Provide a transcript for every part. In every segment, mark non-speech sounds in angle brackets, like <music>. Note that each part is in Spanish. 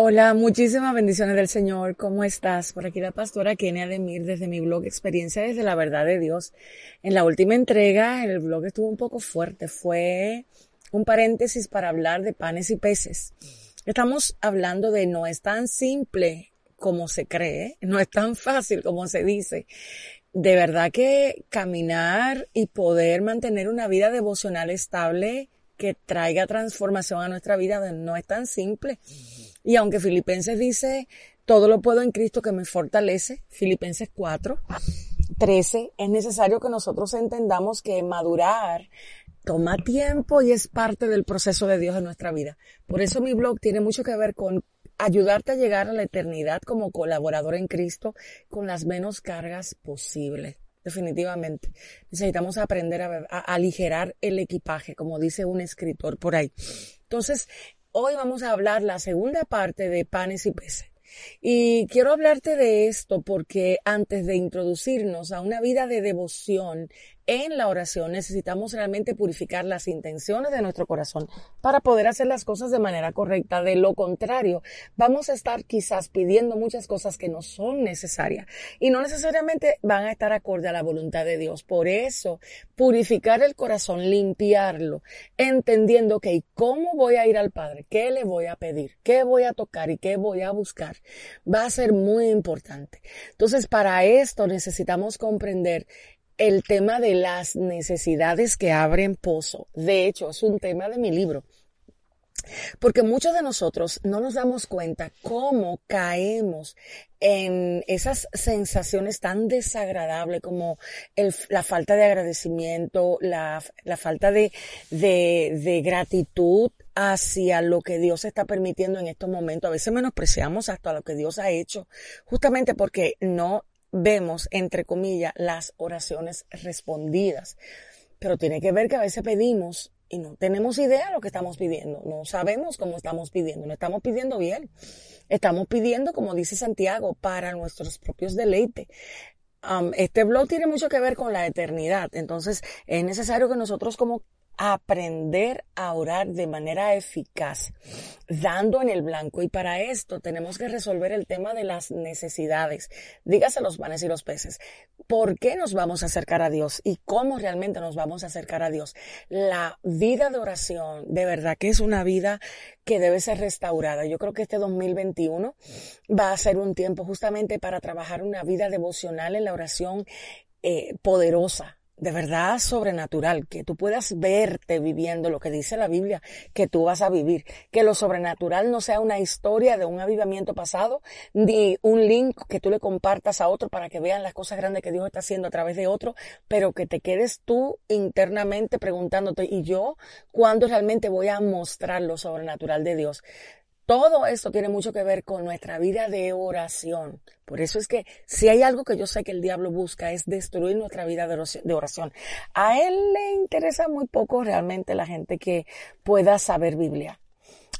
Hola, muchísimas bendiciones del Señor. ¿Cómo estás? Por aquí la pastora Kenia Demir desde mi blog Experiencia desde la Verdad de Dios. En la última entrega el blog estuvo un poco fuerte. Fue un paréntesis para hablar de panes y peces. Estamos hablando de no es tan simple como se cree, no es tan fácil como se dice. De verdad que caminar y poder mantener una vida devocional estable que traiga transformación a nuestra vida no es tan simple. Y aunque Filipenses dice, todo lo puedo en Cristo que me fortalece, Filipenses 4, 13, es necesario que nosotros entendamos que madurar toma tiempo y es parte del proceso de Dios en nuestra vida. Por eso mi blog tiene mucho que ver con ayudarte a llegar a la eternidad como colaborador en Cristo con las menos cargas posibles. Definitivamente. Necesitamos aprender a, aligerar el equipaje, como dice un escritor por ahí. Entonces, hoy vamos a hablar la segunda parte de panes y peces. Y quiero hablarte de esto porque antes de introducirnos a una vida de devoción en la oración necesitamos realmente purificar las intenciones de nuestro corazón para poder hacer las cosas de manera correcta. De lo contrario, vamos a estar quizás pidiendo muchas cosas que no son necesarias y no necesariamente van a estar acorde a la voluntad de Dios. Por eso, purificar el corazón, limpiarlo, entendiendo que ¿cómo voy a ir al Padre? ¿Qué le voy a pedir? ¿Qué voy a tocar y qué voy a buscar? Va a ser muy importante. Entonces, para esto necesitamos comprender el tema de las necesidades que abren pozo. De hecho, es un tema de mi libro. Porque muchos de nosotros no nos damos cuenta cómo caemos en esas sensaciones tan desagradables como la falta de agradecimiento, la, falta de, gratitud hacia lo que Dios está permitiendo en estos momentos. A veces menospreciamos hasta lo que Dios ha hecho, justamente porque no vemos, entre comillas, las oraciones respondidas. Pero tiene que ver que a veces pedimos y no tenemos idea de lo que estamos pidiendo. No sabemos cómo estamos pidiendo. No estamos pidiendo bien. Estamos pidiendo, como dice Santiago, para nuestros propios deleites. este blog tiene mucho que ver con la eternidad. Entonces, es necesario que nosotros como aprender a orar de manera eficaz, dando en el blanco. Y para esto tenemos que resolver el tema de las necesidades. Dígase los panes y los peces. ¿Por qué nos vamos a acercar a Dios y cómo realmente nos vamos a acercar a Dios? La vida de oración, de verdad que es una vida que debe ser restaurada. Yo creo que este 2021 va a ser un tiempo justamente para trabajar una vida devocional en la oración eh, poderosa, de verdad sobrenatural, que tú puedas verte viviendo lo que dice la Biblia, que tú vas a vivir, que lo sobrenatural no sea una historia de un avivamiento pasado, ni un link que tú le compartas a otro para que vean las cosas grandes que Dios está haciendo a través de otro, pero que te quedes tú internamente preguntándote, ¿y yo cuándo realmente voy a mostrar lo sobrenatural de Dios? Todo esto tiene mucho que ver con nuestra vida de oración. Por eso es que si hay algo que yo sé que el diablo busca es destruir nuestra vida de oración. A él le interesa muy poco realmente la gente que pueda saber Biblia.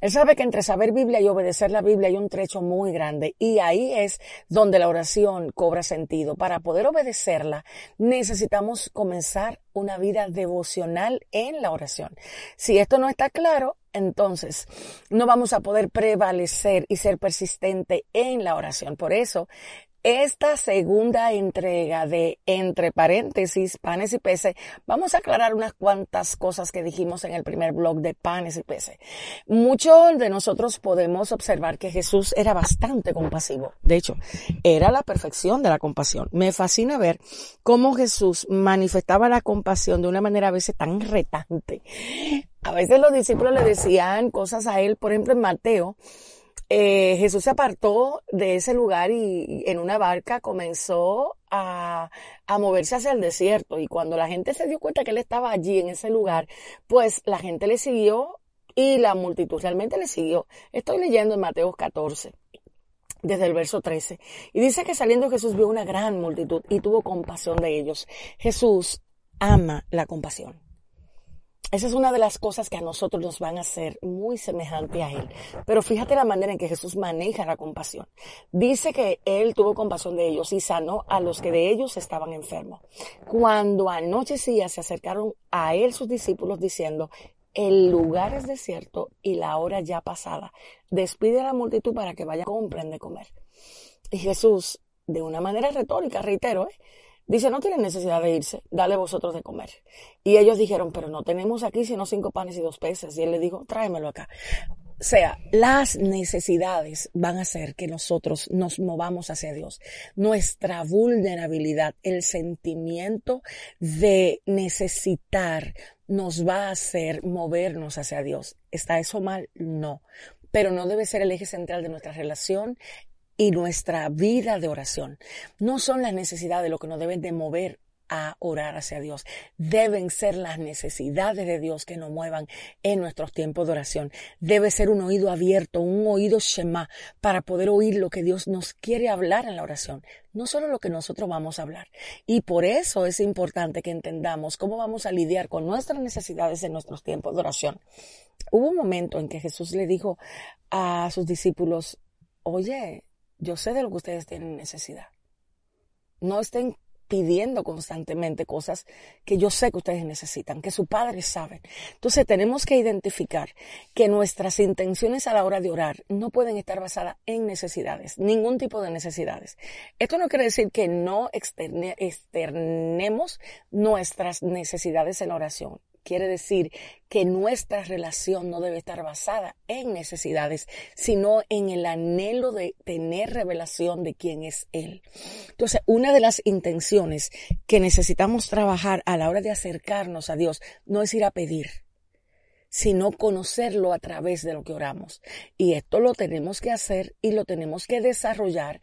Él sabe que entre saber Biblia y obedecer la Biblia hay un trecho muy grande y ahí es donde la oración cobra sentido. Para poder obedecerla necesitamos comenzar una vida devocional en la oración. Si esto no está claro, entonces no vamos a poder prevalecer y ser persistente en la oración. Por eso esta segunda entrega de entre paréntesis, panes y peces, vamos a aclarar unas cuantas cosas que dijimos en el primer blog de panes y peces. Muchos de nosotros podemos observar que Jesús era bastante compasivo. De hecho, era la perfección de la compasión. Me fascina ver cómo Jesús manifestaba la compasión de una manera a veces tan retante. A veces los discípulos le decían cosas a él, por ejemplo en Mateo, eh, Jesús se apartó de ese lugar y, en una barca comenzó a, a, moverse hacia el desierto. Y cuando la gente se dio cuenta que él estaba allí en ese lugar, pues la gente le siguió y la multitud realmente le siguió. Estoy leyendo en Mateo 14 desde el verso 13. Y dice que saliendo Jesús vio una gran multitud y tuvo compasión de ellos. Jesús ama la compasión. Esa es una de las cosas que a nosotros nos van a hacer muy semejante a Él. Pero fíjate la manera en que Jesús maneja la compasión. Dice que Él tuvo compasión de ellos y sanó a los que de ellos estaban enfermos. Cuando anochecía se acercaron a Él sus discípulos diciendo, el lugar es desierto y la hora ya pasada. Despide a la multitud para que vaya a comprar de comer. Y Jesús, de una manera retórica, reitero, ¿eh? Dice, no tienen necesidad de irse, dale vosotros de comer. Y ellos dijeron, pero no tenemos aquí sino cinco panes y dos peces. Y él le dijo, tráemelo acá. O sea, las necesidades van a hacer que nosotros nos movamos hacia Dios. Nuestra vulnerabilidad, el sentimiento de necesitar nos va a hacer movernos hacia Dios. ¿Está eso mal? No. Pero no debe ser el eje central de nuestra relación y nuestra vida de oración. No son las necesidades lo que nos deben de mover a orar hacia Dios. Deben ser las necesidades de Dios que nos muevan en nuestros tiempos de oración. Debe ser un oído abierto, un oído Shema, para poder oír lo que Dios nos quiere hablar en la oración, no solo lo que nosotros vamos a hablar. Y por eso es importante que entendamos cómo vamos a lidiar con nuestras necesidades en nuestros tiempos de oración. Hubo un momento en que Jesús le dijo a sus discípulos, oye, yo sé de lo que ustedes tienen necesidad. No estén pidiendo constantemente cosas que yo sé que ustedes necesitan, que su padre sabe. Entonces tenemos que identificar que nuestras intenciones a la hora de orar no pueden estar basadas en necesidades, ningún tipo de necesidades. Esto no quiere decir que no externemos nuestras necesidades en la oración. Quiere decir que nuestra relación no debe estar basada en necesidades, sino en el anhelo de tener revelación de quién es Él. Entonces, una de las intenciones que necesitamos trabajar a la hora de acercarnos a Dios no es ir a pedir, sino conocerlo a través de lo que oramos. Y esto lo tenemos que hacer y lo tenemos que desarrollar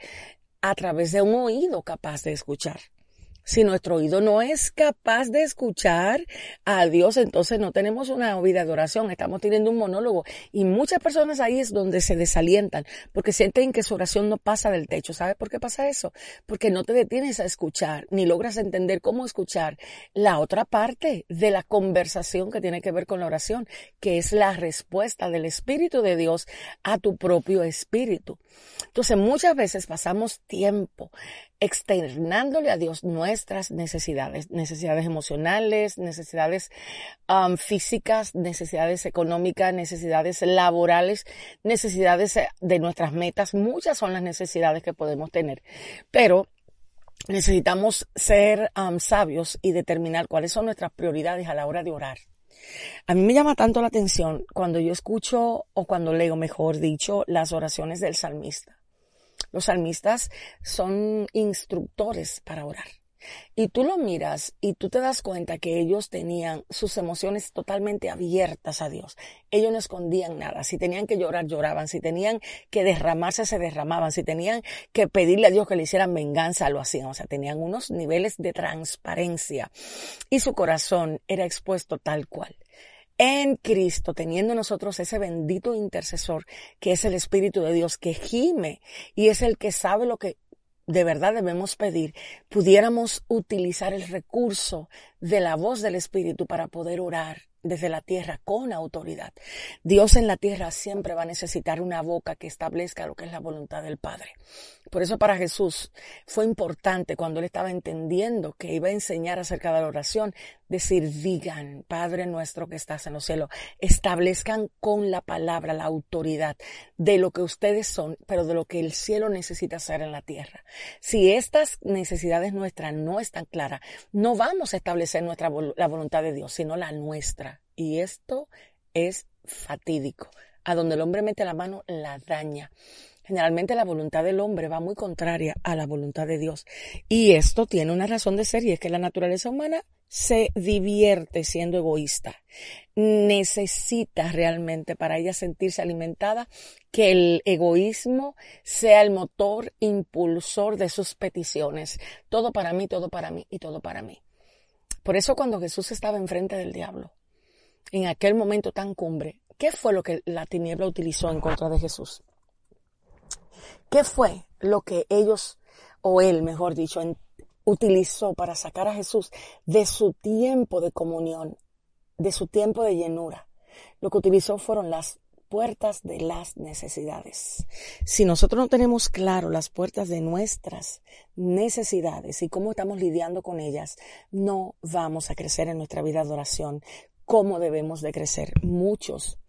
a través de un oído capaz de escuchar. Si nuestro oído no es capaz de escuchar a Dios, entonces no tenemos una vida de oración, estamos teniendo un monólogo. Y muchas personas ahí es donde se desalientan, porque sienten que su oración no pasa del techo. ¿Sabes por qué pasa eso? Porque no te detienes a escuchar, ni logras entender cómo escuchar la otra parte de la conversación que tiene que ver con la oración, que es la respuesta del Espíritu de Dios a tu propio espíritu. Entonces muchas veces pasamos tiempo externándole a Dios nuestras necesidades, necesidades emocionales, necesidades um, físicas, necesidades económicas, necesidades laborales, necesidades eh, de nuestras metas. Muchas son las necesidades que podemos tener, pero necesitamos ser um, sabios y determinar cuáles son nuestras prioridades a la hora de orar. A mí me llama tanto la atención cuando yo escucho o cuando leo, mejor dicho, las oraciones del salmista. Los salmistas son instructores para orar. Y tú lo miras y tú te das cuenta que ellos tenían sus emociones totalmente abiertas a Dios. Ellos no escondían nada. Si tenían que llorar, lloraban. Si tenían que derramarse, se derramaban. Si tenían que pedirle a Dios que le hicieran venganza, lo hacían. O sea, tenían unos niveles de transparencia. Y su corazón era expuesto tal cual en Cristo, teniendo nosotros ese bendito intercesor que es el Espíritu de Dios, que gime y es el que sabe lo que de verdad debemos pedir, pudiéramos utilizar el recurso de la voz del Espíritu para poder orar desde la tierra con autoridad. Dios en la tierra siempre va a necesitar una boca que establezca lo que es la voluntad del Padre. Por eso para Jesús fue importante cuando él estaba entendiendo que iba a enseñar acerca de la oración, decir, digan, Padre nuestro que estás en los cielos, establezcan con la palabra la autoridad de lo que ustedes son, pero de lo que el cielo necesita hacer en la tierra. Si estas necesidades nuestras no están claras, no vamos a establecer nuestra, la voluntad de Dios, sino la nuestra. Y esto es fatídico. A donde el hombre mete la mano, la daña. Generalmente la voluntad del hombre va muy contraria a la voluntad de Dios. Y esto tiene una razón de ser y es que la naturaleza humana se divierte siendo egoísta. Necesita realmente para ella sentirse alimentada que el egoísmo sea el motor impulsor de sus peticiones. Todo para mí, todo para mí y todo para mí. Por eso cuando Jesús estaba enfrente del diablo, en aquel momento tan cumbre, ¿qué fue lo que la tiniebla utilizó en contra de Jesús? ¿Qué fue lo que ellos, o él, mejor dicho, utilizó para sacar a Jesús de su tiempo de comunión, de su tiempo de llenura? Lo que utilizó fueron las puertas de las necesidades. Si nosotros no tenemos claro las puertas de nuestras necesidades y cómo estamos lidiando con ellas, no vamos a crecer en nuestra vida de oración cómo debemos de crecer. Muchos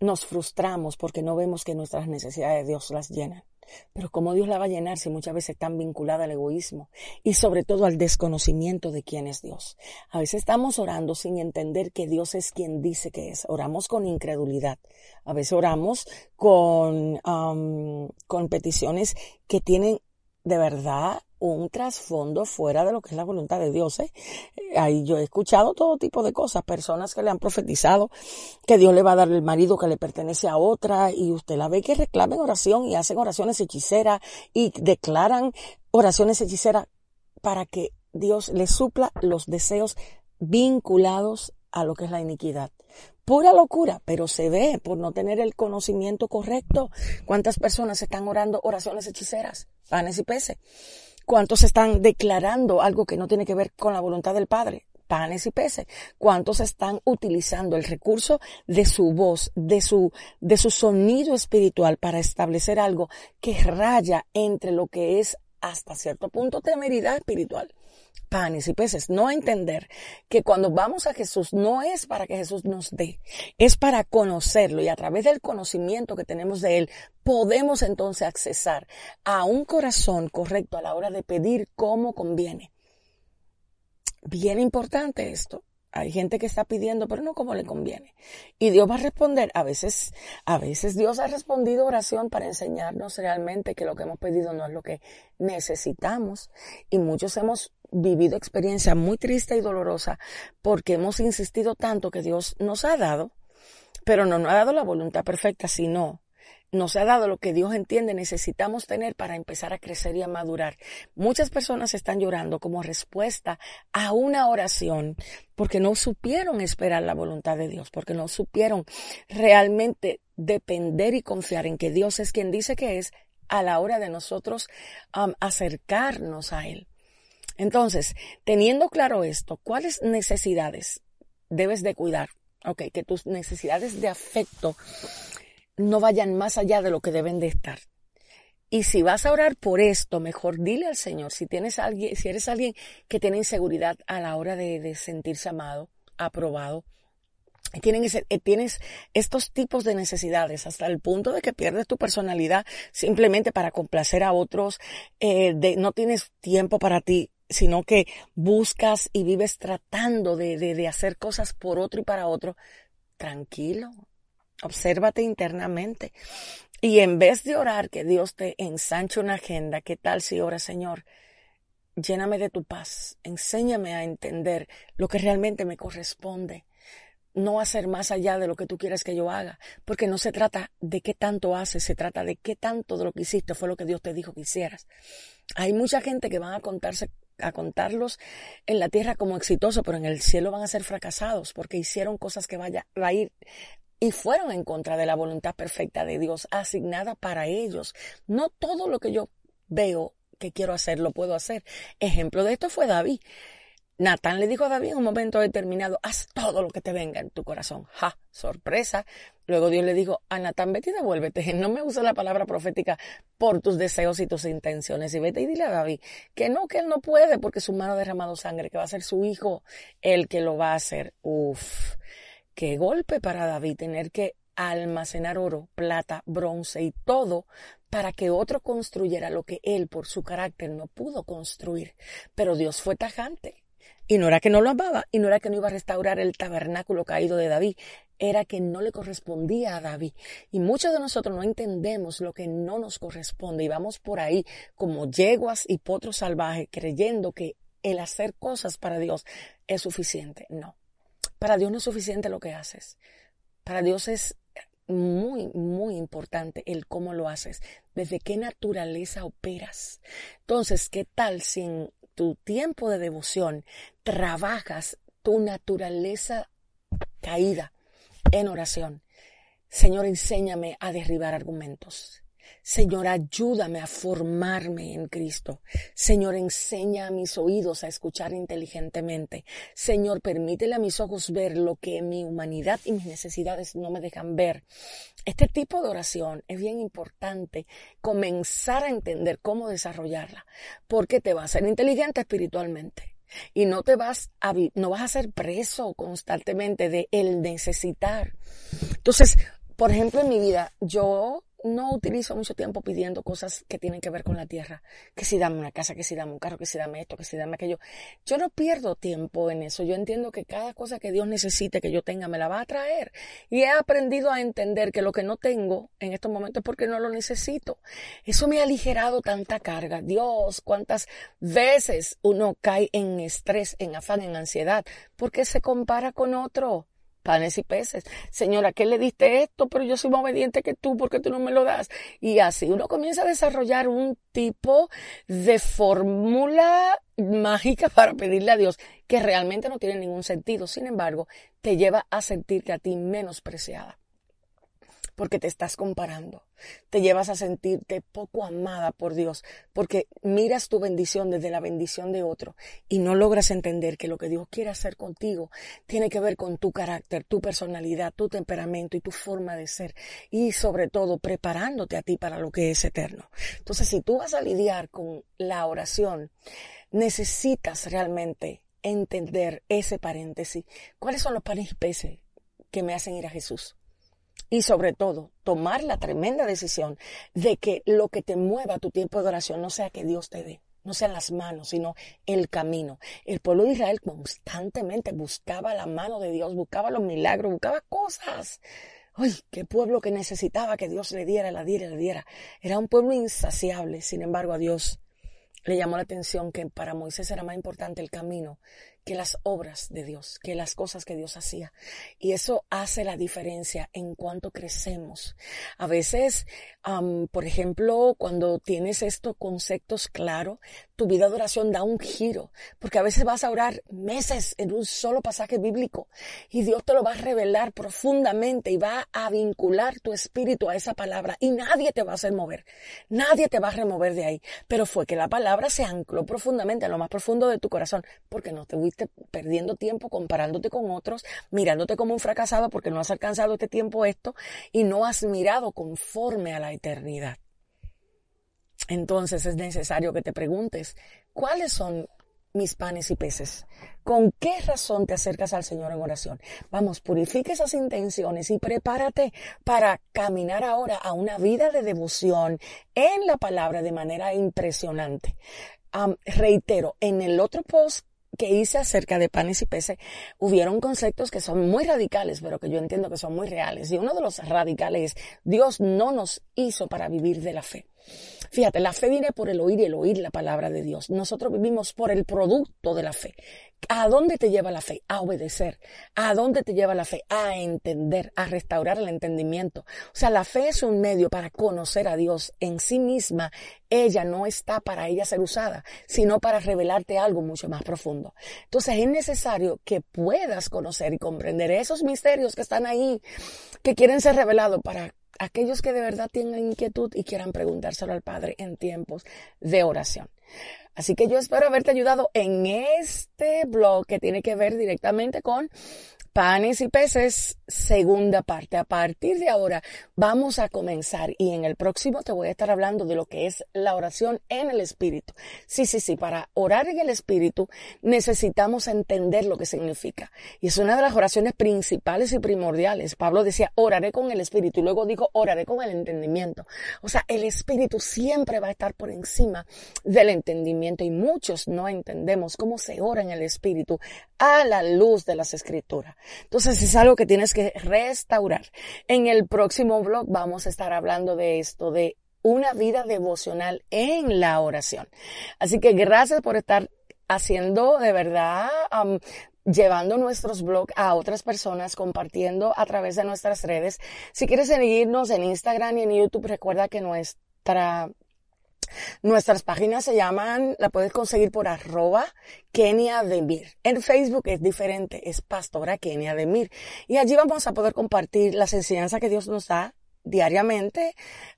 nos frustramos porque no vemos que nuestras necesidades de Dios las llenan. Pero ¿cómo Dios la va a llenar si muchas veces están vinculada al egoísmo y sobre todo al desconocimiento de quién es Dios? A veces estamos orando sin entender que Dios es quien dice que es. Oramos con incredulidad. A veces oramos con, con peticiones que tienen de verdad un trasfondo fuera de lo que es la voluntad de Dios. ¿eh? Ahí yo he escuchado todo tipo de cosas, personas que le han profetizado que Dios le va a dar el marido que le pertenece a otra y usted la ve que reclamen oración y hacen oraciones hechiceras y declaran oraciones hechiceras para que Dios le supla los deseos vinculados a lo que es la iniquidad. Pura locura, pero se ve por no tener el conocimiento correcto. ¿Cuántas personas están orando oraciones hechiceras, panes y peces? ¿Cuántos están declarando algo que no tiene que ver con la voluntad del Padre? panes y peces. ¿Cuántos están utilizando el recurso de su voz, de su, de su sonido espiritual para establecer algo que raya entre lo que es hasta cierto punto temeridad espiritual? Panes y peces, no entender que cuando vamos a Jesús no es para que Jesús nos dé, es para conocerlo y a través del conocimiento que tenemos de Él podemos entonces accesar a un corazón correcto a la hora de pedir como conviene. Bien importante esto. Hay gente que está pidiendo, pero no como le conviene. Y Dios va a responder. A veces, a veces Dios ha respondido oración para enseñarnos realmente que lo que hemos pedido no es lo que necesitamos. Y muchos hemos vivido experiencia muy triste y dolorosa porque hemos insistido tanto que Dios nos ha dado, pero no nos ha dado la voluntad perfecta, sino nos ha dado lo que Dios entiende necesitamos tener para empezar a crecer y a madurar. Muchas personas están llorando como respuesta a una oración porque no supieron esperar la voluntad de Dios, porque no supieron realmente depender y confiar en que Dios es quien dice que es a la hora de nosotros acercarnos a Él. Entonces, teniendo claro esto, ¿cuáles necesidades debes de cuidar? Ok, que tus necesidades de afecto no vayan más allá de lo que deben de estar. Y si vas a orar por esto, mejor dile al Señor, si tienes alguien, si eres alguien que tiene inseguridad a la hora de, sentirse amado, aprobado, eh, tienes estos tipos de necesidades hasta el punto de que pierdes tu personalidad simplemente para complacer a otros, eh, no tienes tiempo para ti, sino que buscas y vives tratando de, de, hacer cosas por otro y para otro, tranquilo, obsérvate internamente. Y en vez de orar que Dios te ensanche una agenda, ¿qué tal si ora, Señor? Lléname de tu paz, enséñame a entender lo que realmente me corresponde no hacer más allá de lo que tú quieres que yo haga, porque no se trata de qué tanto haces, se trata de qué tanto de lo que hiciste fue lo que Dios te dijo que hicieras. Hay mucha gente que van a contarse a contarlos en la tierra como exitosos, pero en el cielo van a ser fracasados porque hicieron cosas que vaya a ir y fueron en contra de la voluntad perfecta de Dios asignada para ellos. No todo lo que yo veo que quiero hacer lo puedo hacer. Ejemplo de esto fue David. Natán le dijo a David en un momento determinado, haz todo lo que te venga en tu corazón. ¡Ja! Sorpresa. Luego Dios le dijo a Natán, vete y devuélvete. <laughs> No me usa la palabra profética por tus deseos y tus intenciones. Y vete y dile a David que no, que él no puede porque su mano ha derramado sangre, que va a ser su hijo el que lo va a hacer. Uf, qué golpe para David tener que almacenar oro, plata, bronce y todo para que otro construyera lo que él por su carácter no pudo construir. Pero Dios fue tajante. Y no era que no lo amaba, y no era que no iba a restaurar el tabernáculo caído de David, era que no le correspondía a David. Y muchos de nosotros no entendemos lo que no nos corresponde y vamos por ahí como yeguas y potros salvajes creyendo que el hacer cosas para Dios es suficiente. No, para Dios no es suficiente lo que haces. Para Dios es muy, muy importante el cómo lo haces, desde qué naturaleza operas. Entonces, ¿qué tal sin tu tiempo de devoción trabajas tu naturaleza caída en oración. Señor, enséñame a derribar argumentos. Señor, ayúdame a formarme en Cristo. Señor, enseña a mis oídos a escuchar inteligentemente. Señor, permítele a mis ojos ver lo que mi humanidad y mis necesidades no me dejan ver. Este tipo de oración es bien importante comenzar a entender cómo desarrollarla, porque te va a hacer inteligente espiritualmente. y no te vas a, no vas a ser preso constantemente de el necesitar. Entonces, por ejemplo, en mi vida, yo no utilizo mucho tiempo pidiendo cosas que tienen que ver con la tierra. Que si dame una casa, que si dame un carro, que si dame esto, que si dame aquello. Yo no pierdo tiempo en eso. Yo entiendo que cada cosa que Dios necesite que yo tenga me la va a traer. Y he aprendido a entender que lo que no tengo en estos momentos es porque no lo necesito. Eso me ha aligerado tanta carga. Dios, cuántas veces uno cae en estrés, en afán, en ansiedad, porque se compara con otro panes y peces. Señora, ¿qué le diste esto? Pero yo soy más obediente que tú, porque tú no me lo das? Y así uno comienza a desarrollar un tipo de fórmula mágica <laughs> para pedirle a Dios que realmente no tiene ningún sentido. Sin embargo, te lleva a sentirte a ti menospreciada porque te estás comparando. Te llevas a sentirte poco amada por Dios porque miras tu bendición desde la bendición de otro y no logras entender que lo que Dios quiere hacer contigo tiene que ver con tu carácter, tu personalidad, tu temperamento y tu forma de ser y sobre todo preparándote a ti para lo que es eterno. Entonces, si tú vas a lidiar con la oración, necesitas realmente entender ese paréntesis. ¿Cuáles son los paréntesis que me hacen ir a Jesús? Y sobre todo tomar la tremenda decisión de que lo que te mueva tu tiempo de oración no sea que Dios te dé, no sean las manos, sino el camino. El pueblo de Israel constantemente buscaba la mano de Dios, buscaba los milagros, buscaba cosas. ¡Ay, qué pueblo que necesitaba que Dios le diera, la diera, le diera! Era un pueblo insaciable, sin embargo a Dios le llamó la atención que para Moisés era más importante el camino que las obras de Dios, que las cosas que Dios hacía. Y eso hace la diferencia en cuanto crecemos. A veces, por ejemplo, cuando tienes estos conceptos claros, tu vida de oración da un giro, porque a veces vas a orar meses en un solo pasaje bíblico y Dios te lo va a revelar profundamente y va a vincular tu espíritu a esa palabra y nadie te va a hacer mover, nadie te va a remover de ahí. Pero fue que la palabra se ancló profundamente a lo más profundo de tu corazón, porque no te perdiendo tiempo comparándote con otros, mirándote como un fracasado porque no has alcanzado este tiempo esto y no has mirado conforme a la eternidad. Entonces es necesario que te preguntes, ¿cuáles son mis panes y peces? ¿Con qué razón te acercas al Señor en oración? Vamos, purifique esas intenciones y prepárate para caminar ahora a una vida de devoción en la palabra de manera impresionante. reitero, en el otro post que hice acerca de panes y peces, hubieron conceptos que son muy radicales, pero que yo entiendo que son muy reales. Y uno de los radicales es, Dios no nos hizo para vivir de la fe. Fíjate, la fe viene por el oír y el oír la palabra de Dios. Nosotros vivimos por el producto de la fe. ¿A dónde te lleva la fe? A obedecer. ¿A dónde te lleva la fe? A entender, a restaurar el entendimiento. O sea, la fe es un medio para conocer a Dios en sí misma. Ella no está para ella ser usada, sino para revelarte algo mucho más profundo. Entonces es necesario que puedas conocer y comprender esos misterios que están ahí, que quieren ser revelados para aquellos que de verdad tengan inquietud y quieran preguntárselo al Padre en tiempos de oración. Así que yo espero haberte ayudado en este blog que tiene que ver directamente con Panes y peces, segunda parte. A partir de ahora vamos a comenzar y en el próximo te voy a estar hablando de lo que es la oración en el Espíritu. Sí, sí, sí, para orar en el Espíritu necesitamos entender lo que significa. Y es una de las oraciones principales y primordiales. Pablo decía, oraré con el Espíritu y luego dijo, oraré con el entendimiento. O sea, el Espíritu siempre va a estar por encima del entendimiento y muchos no entendemos cómo se ora en el Espíritu a la luz de las Escrituras. Entonces es algo que tienes que restaurar. En el próximo blog vamos a estar hablando de esto, de una vida devocional en la oración. Así que gracias por estar haciendo de verdad, llevando nuestros blogs a otras personas, compartiendo a través de nuestras redes. Si quieres seguirnos en Instagram y en YouTube, recuerda que nuestra Nuestras páginas se llaman, la puedes conseguir por arroba Kenia Demir. En Facebook es diferente, es Pastora Kenia Demir. Y allí vamos a poder compartir las enseñanzas que Dios nos da diariamente,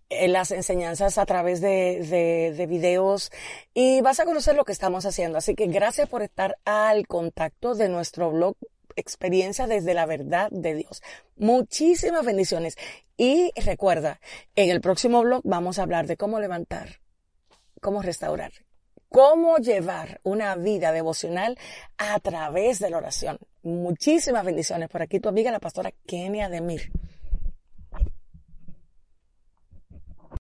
eh, las enseñanzas a través de, de, de, videos y vas a conocer lo que estamos haciendo. Así que gracias por estar al contacto de nuestro blog Experiencia desde la verdad de Dios. Muchísimas bendiciones. Y recuerda, en el próximo blog vamos a hablar de cómo levantar cómo restaurar cómo llevar una vida devocional a través de la oración. Muchísimas bendiciones por aquí, tu amiga la pastora Kenia Demir.